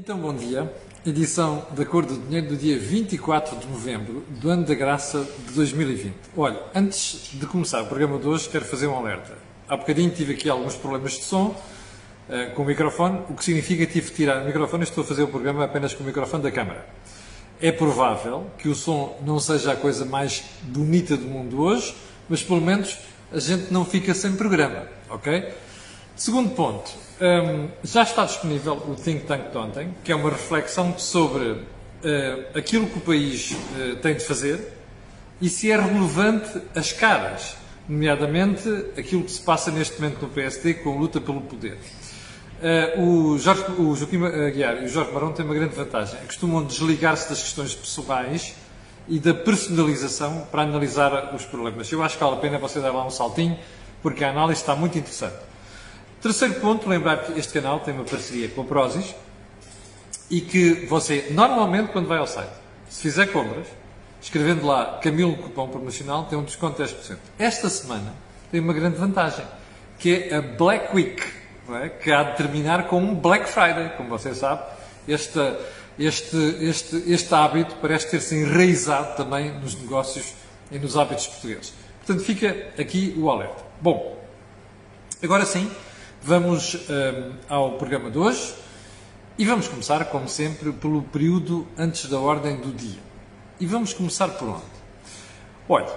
Então, bom dia. Edição da Cor do Dinheiro do dia 24 de novembro do ano da graça de 2020. Olha, antes de começar o programa de hoje, quero fazer um alerta. Há bocadinho tive aqui alguns problemas de som uh, com o microfone, o que significa que tive que tirar o microfone e estou a fazer o programa apenas com o microfone da câmara. É provável que o som não seja a coisa mais bonita do mundo hoje, mas pelo menos a gente não fica sem programa, ok? Segundo ponto, um, já está disponível o Think Tank de ontem, que é uma reflexão sobre uh, aquilo que o país uh, tem de fazer e se é relevante as caras, nomeadamente aquilo que se passa neste momento no PSD com a luta pelo poder. Uh, o, Jorge, o Joaquim Aguiar e o Jorge Marão têm uma grande vantagem. Costumam desligar-se das questões pessoais e da personalização para analisar os problemas. Eu acho que vale a pena você dar lá um saltinho, porque a análise está muito interessante. Terceiro ponto, lembrar que este canal tem uma parceria com a Prozis e que você, normalmente, quando vai ao site, se fizer compras, escrevendo lá Camilo Cupom Promocional, tem um desconto de 10%. Esta semana tem uma grande vantagem, que é a Black Week, é? que há de terminar com um Black Friday, como você sabe. Este, este, este, este hábito parece ter-se enraizado também nos negócios e nos hábitos portugueses. Portanto, fica aqui o alerta. Bom, agora sim, Vamos um, ao programa de hoje e vamos começar, como sempre, pelo período antes da ordem do dia. E vamos começar por onde? Olha,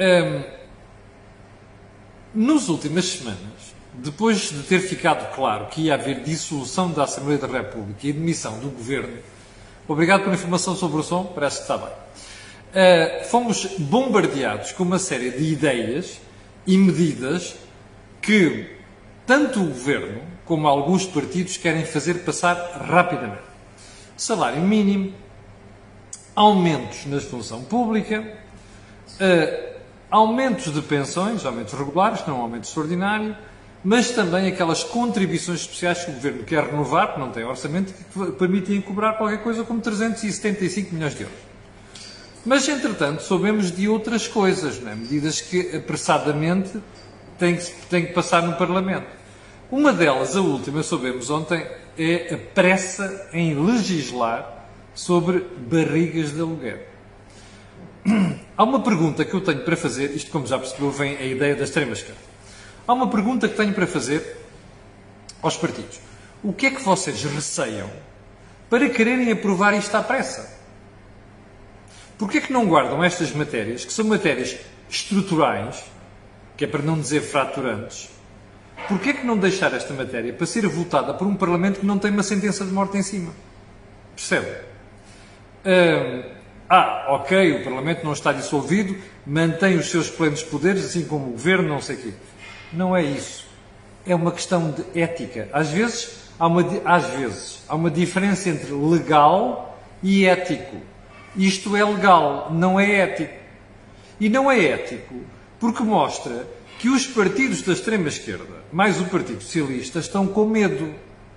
um, nas últimas semanas, depois de ter ficado claro que ia haver dissolução da Assembleia da República e demissão do Governo, obrigado pela informação sobre o som, parece que está bem. Uh, fomos bombardeados com uma série de ideias e medidas que tanto o governo como alguns partidos querem fazer passar rapidamente. Salário mínimo, aumentos na função pública, uh, aumentos de pensões, aumentos regulares, não aumento extraordinário, mas também aquelas contribuições especiais que o governo quer renovar, porque não tem orçamento, que permitem cobrar qualquer coisa como 375 milhões de euros. Mas, entretanto, soubemos de outras coisas, é? medidas que apressadamente têm que, têm que passar no Parlamento. Uma delas, a última, soubemos ontem, é a pressa em legislar sobre barrigas de aluguer. Há uma pergunta que eu tenho para fazer, isto como já percebeu, vem a ideia da extrema-esquerda. Há uma pergunta que tenho para fazer aos partidos. O que é que vocês receiam para quererem aprovar isto à pressa? Porquê é que não guardam estas matérias, que são matérias estruturais, que é para não dizer fraturantes, Porquê que não deixar esta matéria para ser votada por um Parlamento que não tem uma sentença de morte em cima? Percebe? Ah, ok, o Parlamento não está dissolvido, mantém os seus plenos poderes, assim como o Governo, não sei o quê. Não é isso. É uma questão de ética. Às vezes, há uma, às vezes, há uma diferença entre legal e ético. Isto é legal, não é ético. E não é ético porque mostra que os partidos da extrema-esquerda, mais o Partido Socialista, estão com medo.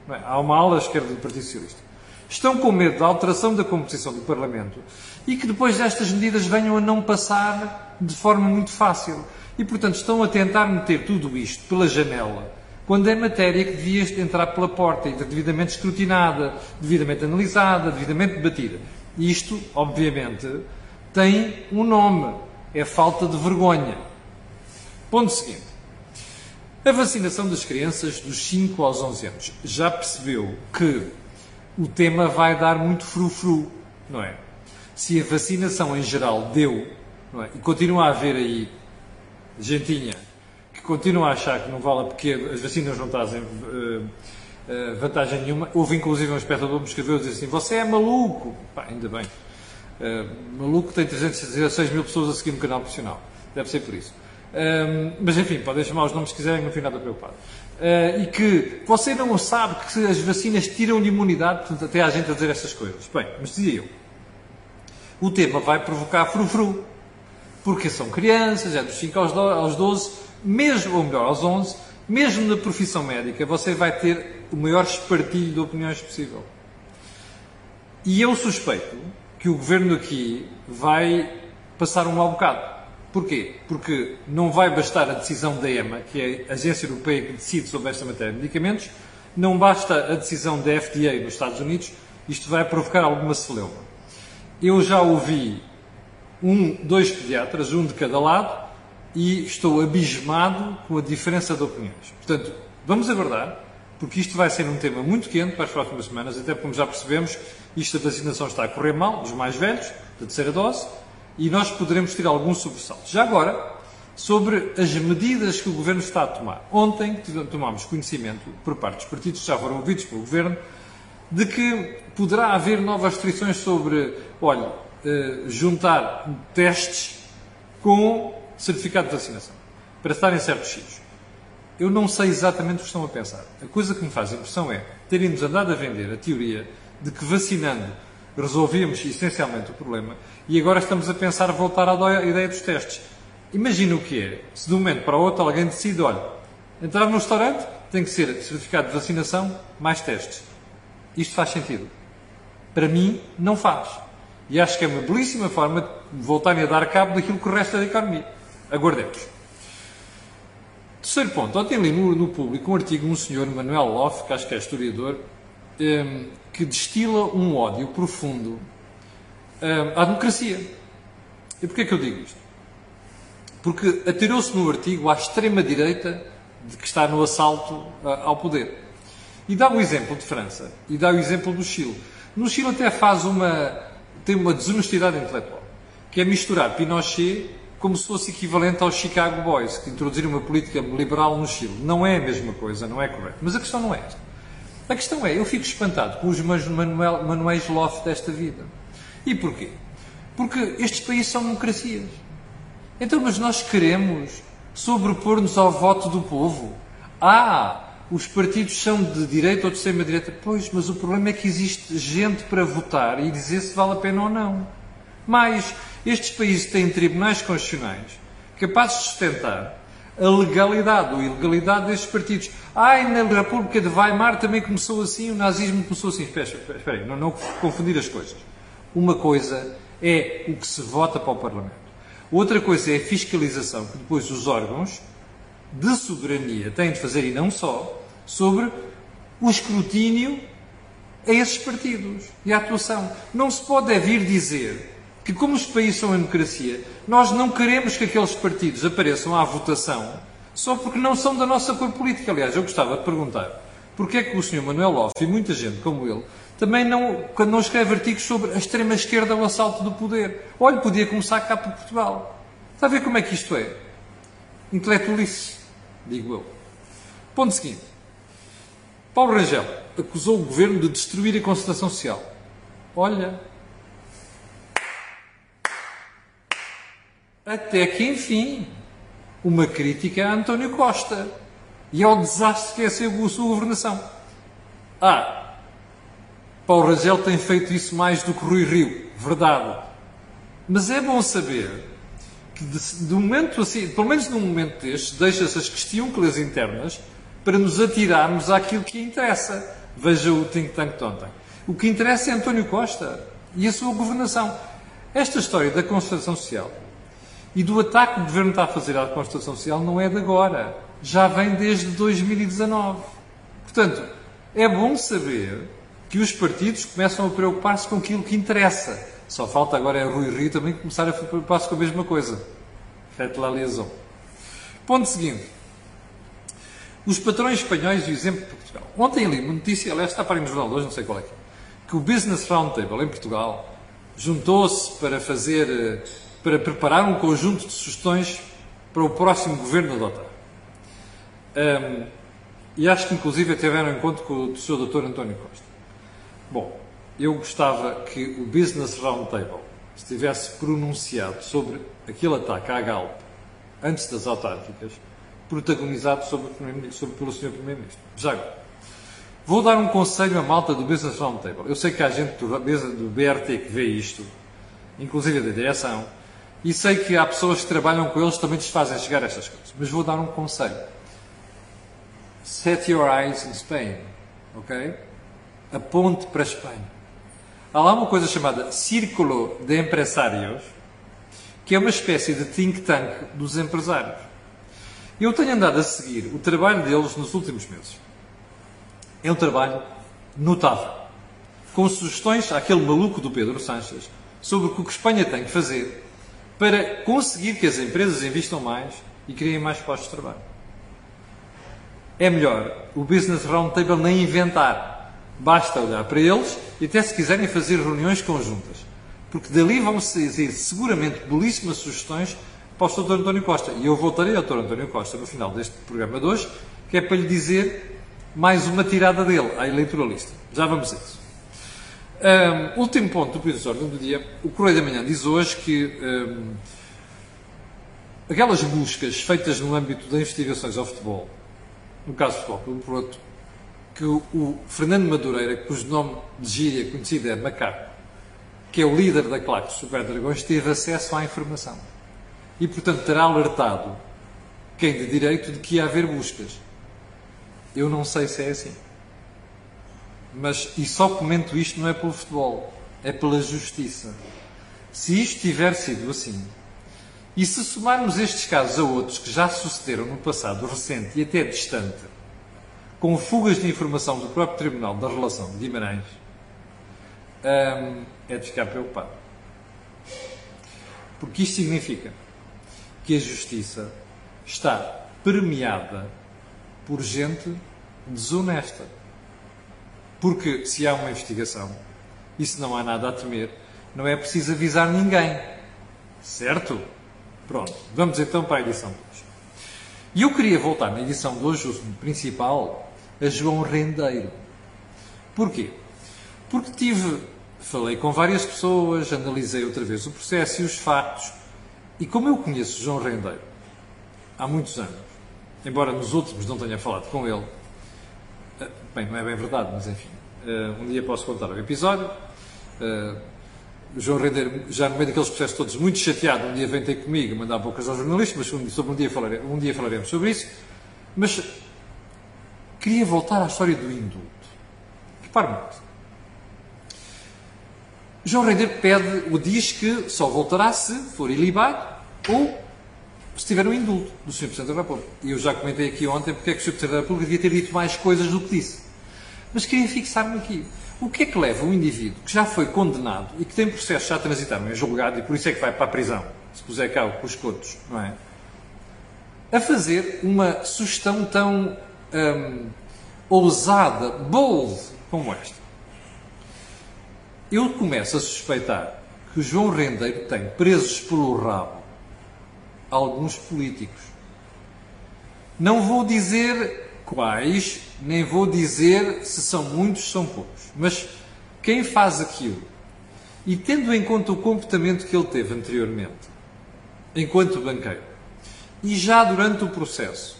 Bem, há uma ala esquerda do Partido Socialista. Estão com medo da alteração da composição do Parlamento e que depois destas medidas venham a não passar de forma muito fácil. E, portanto, estão a tentar meter tudo isto pela janela, quando é matéria que devia entrar pela porta e devidamente escrutinada, devidamente analisada, devidamente debatida. Isto, obviamente, tem um nome: é falta de vergonha. Ponto seguinte. A vacinação das crianças dos 5 aos 11 anos. Já percebeu que o tema vai dar muito frufru, não é? Se a vacinação em geral deu, é? E continua a haver aí gentinha que continua a achar que não vale porque as vacinas não trazem uh, uh, vantagem nenhuma. Houve inclusive um espectador que me escreveu e disse assim: Você é maluco! Pá, ainda bem. Uh, maluco tem 316 mil pessoas a seguir no canal profissional. Deve ser por isso. Um, mas enfim, podem chamar os nomes que quiserem, não fico nada preocupado. Uh, e que você não sabe que as vacinas tiram-lhe imunidade, portanto, até há gente a dizer estas coisas. Bem, mas dizia eu, o tema vai provocar frufru, porque são crianças, é dos 5 aos 12, mesmo, ou melhor, aos 11, mesmo na profissão médica, você vai ter o maior espartilho de opiniões possível. E eu suspeito que o governo aqui vai passar um mau bocado. Porquê? Porque não vai bastar a decisão da EMA, que é a agência europeia que decide sobre esta matéria de medicamentos, não basta a decisão da FDA nos Estados Unidos, isto vai provocar alguma celeuma. Eu já ouvi um, dois pediatras, um de cada lado, e estou abismado com a diferença de opiniões. Portanto, vamos aguardar, porque isto vai ser um tema muito quente para as próximas semanas, até como já percebemos, isto da vacinação está a correr mal, dos mais velhos, da terceira dose, e nós poderemos ter algum sobressalto. Já agora, sobre as medidas que o Governo está a tomar. Ontem tomámos conhecimento, por parte dos partidos que já foram ouvidos pelo Governo, de que poderá haver novas restrições sobre, olha, eh, juntar testes com certificado de vacinação, para estar em certos sítios. Eu não sei exatamente o que estão a pensar. A coisa que me faz impressão é terem-nos andado a vender a teoria de que vacinando resolvíamos essencialmente o problema e agora estamos a pensar voltar à ideia dos testes. Imagina o que é. Se de um momento para o outro alguém decide, olha, entrar no restaurante tem que ser certificado de vacinação mais testes. Isto faz sentido? Para mim, não faz. E acho que é uma belíssima forma de voltarem a dar cabo daquilo que resta da economia. Aguardemos. Terceiro ponto. Ontem li no, no público um artigo de um senhor, Manuel Loff, que acho que é historiador, um, ehm, que destila um ódio profundo um, ehm, à democracia. E porquê é que eu digo isto? Porque atirou-se no artigo à extrema-direita de que está no assalto uh, ao poder. E dá o exemplo de França. E dá o exemplo do Chile. No Chile até faz uma... tem uma desonestidade intelectual. Que é misturar Pinochet como se fosse equivalente aos Chicago Boys, que introduziram uma política liberal no Chile. Não é a mesma coisa, não é correto. Mas a questão não é esta. A questão é, eu fico espantado com os manuel, manuais Loft desta vida. E porquê? Porque estes países são democracias. Então, mas nós queremos sobrepor-nos ao voto do povo. Ah, os partidos são de direita ou de extrema-direita. Pois, mas o problema é que existe gente para votar e dizer se vale a pena ou não. Mas estes países têm tribunais constitucionais capazes de sustentar a legalidade ou ilegalidade destes partidos. Ai, na República de Weimar também começou assim, o nazismo começou assim. Espera, espera, aí, não, não confundir as coisas. Uma coisa é o que se vota para o Parlamento. Outra coisa é a fiscalização que depois os órgãos de soberania têm de fazer, e não só, sobre o escrutínio a esses partidos e a atuação. Não se pode é vir dizer que, como os países são em democracia, nós não queremos que aqueles partidos apareçam à votação só porque não são da nossa cor política. Aliás, eu gostava de perguntar porque é que o Sr. Manuel Loff e muita gente como ele também não, quando não escreve artigos sobre a extrema-esquerda o assalto do poder. Olha, podia começar cá por Portugal. Está a ver como é que isto é? Intelectualice, digo eu. Ponto seguinte. Paulo Rangel acusou o governo de destruir a concertação social. Olha, Até que, enfim, uma crítica a António Costa e ao desastre que é ser a sua governação. Ah, Paulo Rangel tem feito isso mais do que Rui Rio, verdade. Mas é bom saber que, de, de momento assim, pelo menos num momento deste, deixa-se as questões internas para nos atirarmos àquilo que interessa. Veja o think tank de ontem. O que interessa é António Costa e a sua governação. Esta história da concertação social e do ataque que o Governo está a fazer à Constituição Social não é de agora. Já vem desde 2019. Portanto, é bom saber que os partidos começam a preocupar-se com aquilo que interessa. Só falta agora é Rui Rio também começar a preocupar-se com a mesma coisa. Fete la liaison. Ponto seguinte. Os patrões espanhóis e o exemplo de Portugal. Ontem li uma notícia, aliás está para ir no jornal hoje, não sei qual é que é, que o Business Roundtable em Portugal juntou-se para fazer eh, para preparar um conjunto de sugestões para o próximo governo adotar. Um, e acho que, inclusive, tiveram em conta com o Sr. Dr. António Costa. Bom, eu gostava que o Business Roundtable estivesse pronunciado sobre aquele ataque à Galp antes das autárquicas, protagonizado sobre, sobre pelo Sr. Primeiro-Ministro. Já agora. Vou dar um conselho à malta do Business Roundtable. Eu sei que há gente do, do BRT que vê isto, inclusive da direção, e sei que há pessoas que trabalham com eles também lhes fazem chegar estas coisas. Mas vou dar um conselho. Set your eyes in Spain. Ok? Aponte para a Espanha. Há lá uma coisa chamada Círculo de Empresários, que é uma espécie de think tank dos empresários. Eu tenho andado a seguir o trabalho deles nos últimos meses. É um trabalho notável. com sugestões àquele maluco do Pedro Sanches sobre o que a Espanha tem que fazer para conseguir que as empresas investam mais e criem mais postos de trabalho. É melhor o Business Roundtable nem inventar. Basta olhar para eles e até se quiserem fazer reuniões conjuntas. Porque dali vão sair seguramente belíssimas sugestões para o Dr. António Costa. E eu voltarei ao Dr. António Costa no final deste programa de hoje, que é para lhe dizer mais uma tirada dele à eleitoralista. Já vamos a isso. Um, último ponto do Pedido de Ordem do Dia. O Correio da Manhã diz hoje que um, aquelas buscas feitas no âmbito das investigações ao futebol, no caso do futebol pelo Porto, que o, Fernando Madureira, cujo nome de gíria conhecido é Macaco, que é o líder da claque Super Dragões, teve acesso à informação. E, portanto, terá alertado quem de direito de que ia haver buscas. Eu não sei se é assim. Mas, e só comento isto não é pelo futebol, é pela justiça. Se isto tiver sido assim, e se somarmos estes casos a outros que já sucederam no passado recente e até distante, com fugas de informação do próprio Tribunal da Relação de Guimarães, hum, é de ficar preocupado. Porque isto significa que a justiça está permeada por gente desonesta. Porque se há uma investigação e se não há nada a temer, não é preciso avisar ninguém. Certo? Pronto, vamos então para a edição de hoje. E eu queria voltar na edição de hoje, o principal, a João Rendeiro. Porquê? Porque tive, falei com várias pessoas, analisei outra vez o processo e os factos, e como eu conheço João Rendeiro há muitos anos, embora nos últimos não tenha falado com ele, Bem, não é bem verdade, mas enfim. Uh, um dia posso contar o episódio. O João Rendeiro, já no meio daqueles processos todos, muito chateado, um dia vem ter comigo mandar bocas aos jornalistas, mas sobre um dia, um dia falaremos sobre isso. Mas queria voltar à história do indulto. Repare muito. João Rendeiro pede, ou diz que só voltará se for ilibado ou se tiver um indulto do Sr. Presidente da República. E eu já comentei aqui ontem porque é que o Sr. Presidente da República devia ter dito mais coisas do que disse. Mas queria fixar-me aqui. O que é que leva um indivíduo que já foi condenado e que tem processo já transitado em julgado e por isso é que vai para a prisão, se puser cá os cotos, não é? A fazer uma sugestão tão hum, ousada, bold, como esta. Eu começo a suspeitar que o João Rendeiro tem presos pelo rabo alguns políticos. Não vou dizer quais, nem vou dizer se são muitos, são poucos, mas quem faz aquilo e tendo em conta o comportamento que ele teve anteriormente, enquanto banqueiro, e já durante o processo,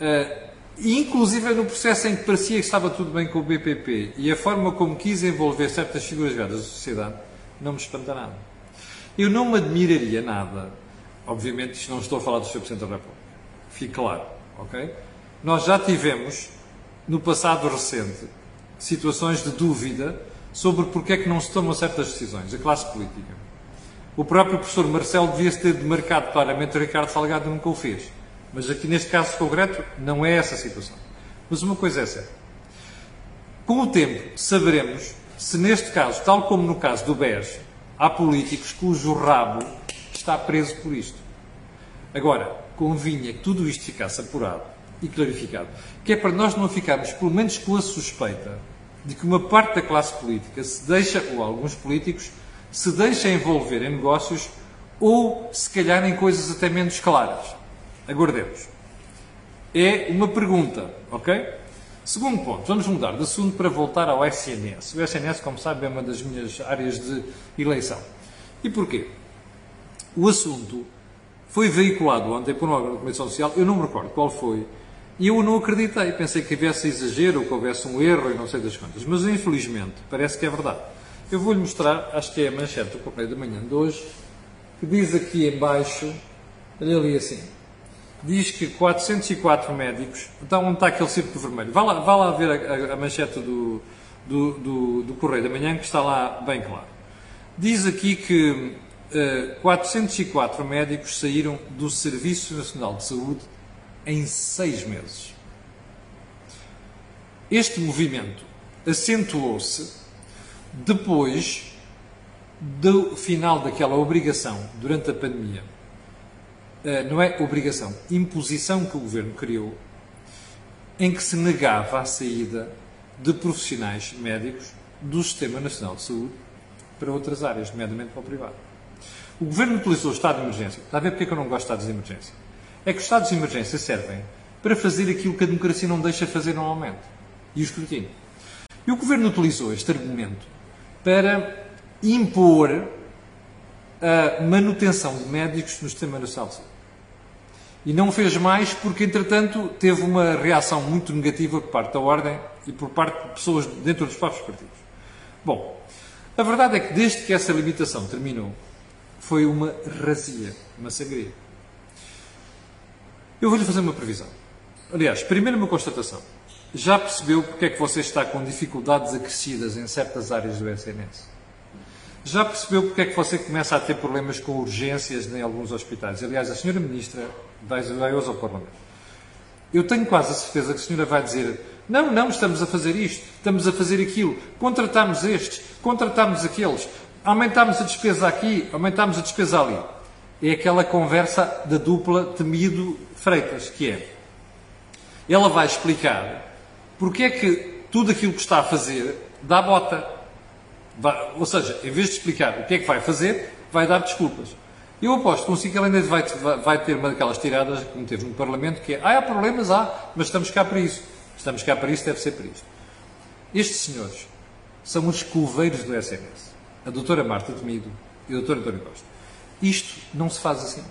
uh, inclusive no processo em que parecia que estava tudo bem com o BPP e a forma como quis envolver certas figuras ligadas da sociedade, não me espanta nada. Eu não me admiraria nada Obviamente, isto não estou a falar do Sr. Presidente da República. Fique claro, ok? Nós já tivemos, no passado recente, situações de dúvida sobre porque é que não se tomam certas decisões, a classe política. O próprio professor Marcelo devia-se ter demarcado claramente o Ricardo Salgado nunca o fez. Mas aqui neste caso concreto não é essa a situação. Mas uma coisa é certa. Com o tempo saberemos se neste caso, tal como no caso do BES, há políticos cujo rabo está preso por isto. Agora, convinha que tudo isto ficasse apurado e clarificado, que é para nós não ficarmos, pelo menos, com a suspeita de que uma parte da classe política se deixa, ou alguns políticos, se deixa envolver em negócios ou, se calhar, em coisas até menos claras. Aguardemos. É uma pergunta, ok? Segundo ponto, vamos mudar de assunto para voltar ao SNS. O SNS, como sabe, é uma das minhas áreas de eleição. E porquê? O assunto foi veiculado ontem por um órgão de comunicação social, eu não me recordo qual foi, e eu não acreditei. Pensei que houvesse exagero, que houvesse um erro e não sei das quantas. Mas, infelizmente, parece que é verdade. Eu vou-lhe mostrar, acho que é a manchete do Correio da Manhã de hoje, que diz aqui embaixo, olha ali assim, diz que 404 médicos, então onde está aquele círculo vermelho? Vá lá, vá lá ver a, a, a manchete do, do, do, do Correio da Manhã, que está lá bem claro. Diz aqui que 404 eh, médicos saíram do Serviço Nacional de Saúde em seis meses. Este movimento acentuou-se depois do final daquela obrigação durante a pandemia, uh, não é obrigação, imposição que o governo criou, em que se negava a saída de profissionais médicos do Sistema Nacional de Saúde para outras áreas, nomeadamente para o privado. O governo utilizou o estado de emergência. Está a ver porque é que eu não gosto de estados de emergência? É que os estados de emergência servem para fazer aquilo que a democracia não deixa fazer normalmente. E o escrutínio. E o governo utilizou este argumento para impor a manutenção de médicos no sistema nacional de saúde. E não fez mais porque, entretanto, teve uma reação muito negativa por parte da Ordem e por parte de pessoas dentro dos próprios partidos. Bom, a verdade é que desde que essa limitação terminou, foi uma razia, uma sangria. Eu vou-lhe fazer uma previsão. Aliás, primeiro uma constatação. Já percebeu porque é que você está com dificuldades acrescidas em certas áreas do SNS? Já percebeu porque é que você começa a ter problemas com urgências em alguns hospitais? Aliás, a senhora Ministra vai hoje ao Parlamento. Eu tenho quase a certeza que a senhora vai dizer não, não, estamos a fazer isto, estamos a fazer aquilo, contratamos estes, contratamos aqueles, aumentamos a despesa aqui, aumentamos a despesa ali. É aquela conversa da dupla temido Freitas, que é, ela vai explicar porque é que tudo aquilo que está a fazer dá bota. Ou seja, em vez de explicar o que é que vai fazer, vai dar desculpas. Eu aposto consigo que ela ainda vai, vai ter uma daquelas tiradas, como teve no Parlamento, que é, ah, há problemas, há, mas estamos cá para isso. Estamos cá para isso, deve ser para isto. Estes senhores são os coveiros do SNS. A doutora Marta Temido e o doutor António Costa. Isto não se faz assim.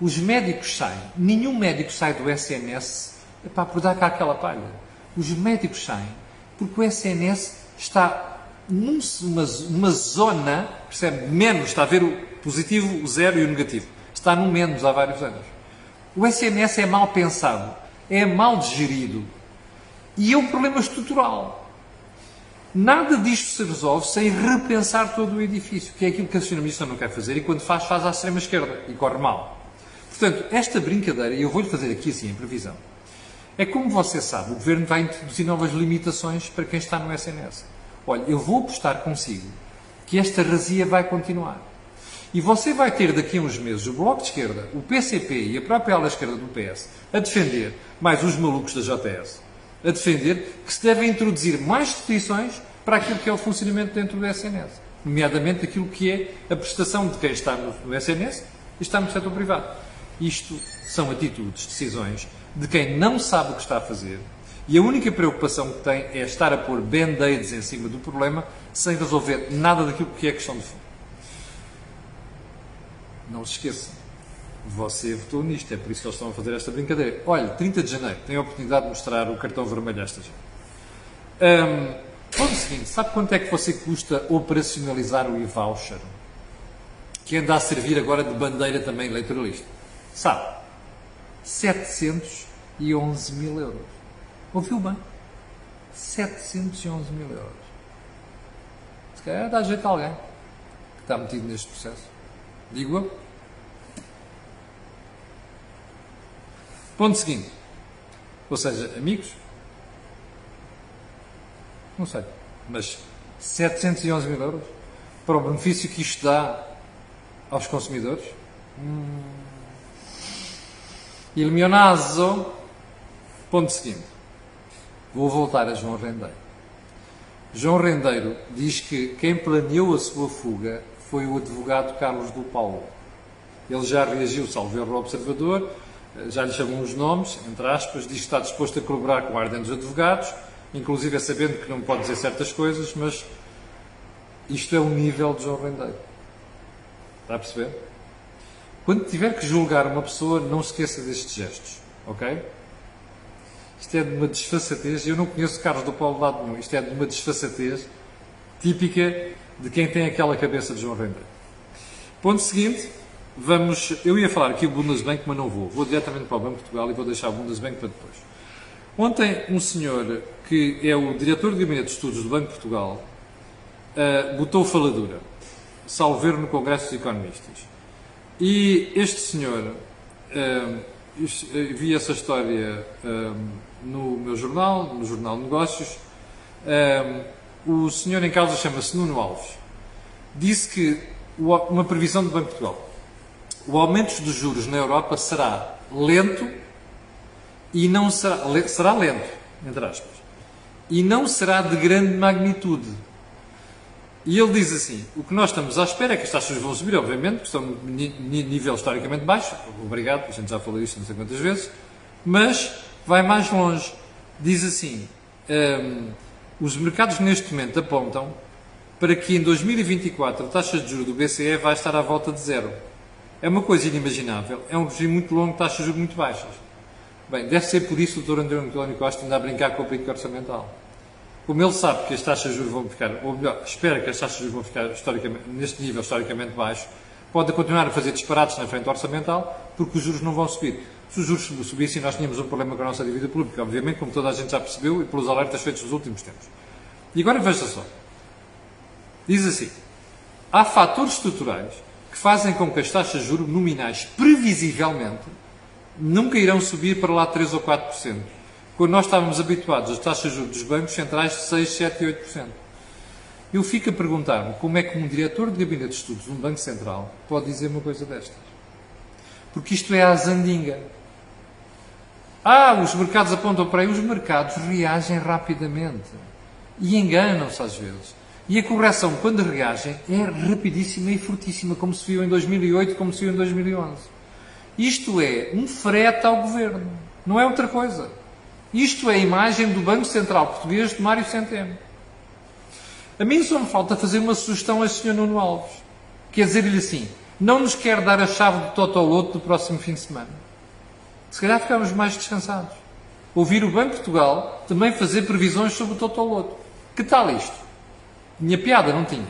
Os médicos saem. Nenhum médico sai do SNS para por dar cá aquela palha. Os médicos saem porque o SNS está numa, numa zona, percebe, menos, está a ver o positivo, o zero e o negativo. Está no menos há vários anos. O SNS é mal pensado, é mal digerido, e é um problema estrutural. Nada disto se resolve sem repensar todo o edifício, que é aquilo que a. Ministra não quer fazer e quando faz, faz à extrema-esquerda e corre mal. Portanto, esta brincadeira, e eu vou-lhe fazer aqui assim em previsão, é como você sabe, o Governo vai introduzir novas limitações para quem está no SNS. Olha, eu vou apostar consigo que esta razia vai continuar. E você vai ter daqui a uns meses o Bloco de Esquerda, o PCP e a própria ala esquerda do PS a defender mais os malucos da JS a defender que se devem introduzir mais restrições para aquilo que é o funcionamento dentro do SNS, nomeadamente aquilo que é a prestação de quem está no SNS e está no setor privado. Isto são atitudes, decisões de quem não sabe o que está a fazer e a única preocupação que tem é estar a pôr band-aids em cima do problema sem resolver nada daquilo que é questão de fundo. Não se esqueçam você votou nisto, é por isso que eles estão a fazer esta brincadeira. Olha, 30 de janeiro, tem a oportunidade de mostrar o cartão vermelho a esta gente. Um, ponto seguinte, sabe quanto é que você custa operacionalizar o e-voucher? Que anda a servir agora de bandeira também eleitoralista. Sabe? 711 mil euros. Ouviu bem? 711 mil euros. Se calhar dá jeito a alguém que está metido neste processo. Digo eu. Ponto seguinte. Ou seja, amigos? Não sei. Mas 711 mil euros para o benefício que isto dá aos consumidores? Hum. Il mio naso. Ponto seguinte. Vou voltar a João Rendeiro. João Rendeiro diz que quem planeou a sua fuga foi o advogado Carlos do Paulo. Ele já reagiu, salvo erro, observador, já lhe chamam os nomes, entre aspas, diz que está disposto a colaborar com a Ordem dos Advogados, inclusive é sabendo que não pode dizer certas coisas, mas isto é o nível de João Rendeiro. Está a perceber? Quando tiver que julgar uma pessoa, não se esqueça destes gestos, ok? Isto é de uma desfaçatez, eu não conheço Carlos do Paulo de lado nenhum, isto é de uma desfaçatez típica de quem tem aquela cabeça de João Rendeiro. Ponto seguinte, Vamos, eu ia falar aqui o Bundesbank, mas não vou. Vou diretamente para o Banco de Portugal e vou deixar o Bundesbank para depois. Ontem, um senhor que é o diretor de gabinete de estudos do Banco de Portugal uh, botou faladura, salver no Congresso dos Economistas. E este senhor, uh, vi essa história uh, no meu jornal, no Jornal de Negócios, o senhor em causa chama-se Nuno Alves, disse que uma previsão do Banco de Portugal. O aumento dos juros na Europa será lento e não será, será lento, entre aspas, e não será de grande magnitude. E ele diz assim: o que nós estamos à espera é que as taxas vão subir, obviamente, que num nível historicamente baixo. Obrigado, a gente já falou isto não sei quantas vezes, mas vai mais longe. Diz assim: um, os mercados neste momento apontam para que em 2024 a taxa de juros do BCE vai estar à volta de zero. É uma coisa inimaginável. É um regime muito longo, taxas de juros muito baixas. Bem, deve ser por isso o Dr. António Costa anda a brincar com o política orçamental. Como ele sabe que as taxas de juros vão ficar, ou melhor, espera que as taxas de juros vão ficar neste nível historicamente baixo, pode continuar a fazer disparates na frente orçamental, porque os juros não vão subir. Se os juros subissem, nós tínhamos um problema com a nossa dívida pública, obviamente, como toda a gente já percebeu e pelos alertas feitos nos últimos tempos. E agora veja só. Diz assim: há fatores estruturais que fazem com que as taxas de juros nominais, previsivelmente, nunca irão subir para lá 3 ou 4% quando nós estávamos habituados às taxas de juros dos bancos centrais de 6, 7 e 8%. Eu fico a perguntar-me como é que um diretor de gabinete de estudos de um banco central pode dizer uma coisa destas. Porque isto é a zandinga. Ah, os mercados apontam para aí. Os mercados reagem rapidamente. E enganam-se às vezes. E a correção, quando reagem, é rapidíssima e fortíssima, como se viu em 2008, como se viu em 2011. Isto é um frete ao governo. Não é outra coisa. Isto é a imagem do Banco Central Português de Mário Centeno. A mim só me falta fazer uma sugestão a Sr. Nuno Alves. Quer dizer-lhe assim, não nos quer dar a chave do Totoloto do próximo fim de semana. Se calhar ficamos mais descansados. Ouvir o Banco de Portugal também fazer previsões sobre o Totoloto. Que tal isto? Tinha piada, não tinha?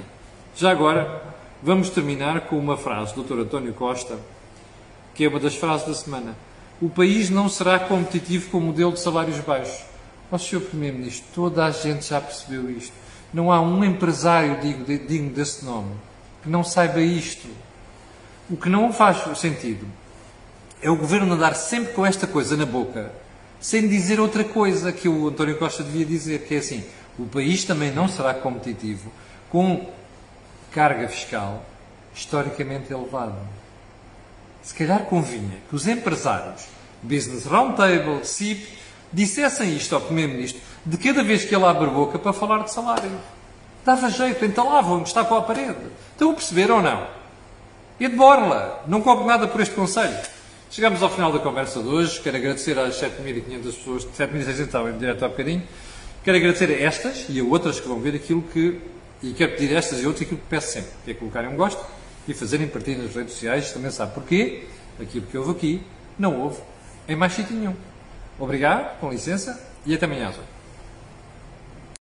Já agora, vamos terminar com uma frase do Dr. António Costa, que é uma das frases da semana o país não será competitivo com o modelo de salários baixos. Ó Sr. Primeiro-Ministro, toda a gente já percebeu isto. Não há um empresário digno desse nome que não saiba isto. O que não faz sentido é o governo andar sempre com esta coisa na boca, sem dizer outra coisa que o António Costa devia dizer, que é assim: o país também não será competitivo com carga fiscal historicamente elevada. Se calhar convinha que os empresários, Business Roundtable, CIP, dissessem isto ao Primeiro-Ministro de cada vez que ele abre a boca para falar de salário. Dava jeito, entalavam, está com a parede. Estão a perceber ou não? E de borla, não compro nada por este Conselho. Chegamos ao final da conversa de hoje. Quero agradecer às 7.500 pessoas, 7.600 estavam em direto há bocadinho. Quero agradecer a estas e a outras que vão ver aquilo que. E quero pedir a estas e outras aquilo que peço sempre, que é colocarem um gosto e fazerem partilha nas redes sociais, também sabe porquê. Aquilo que houve aqui, não houve em mais sítio nenhum. Obrigado, com licença, e até amanhã às 8.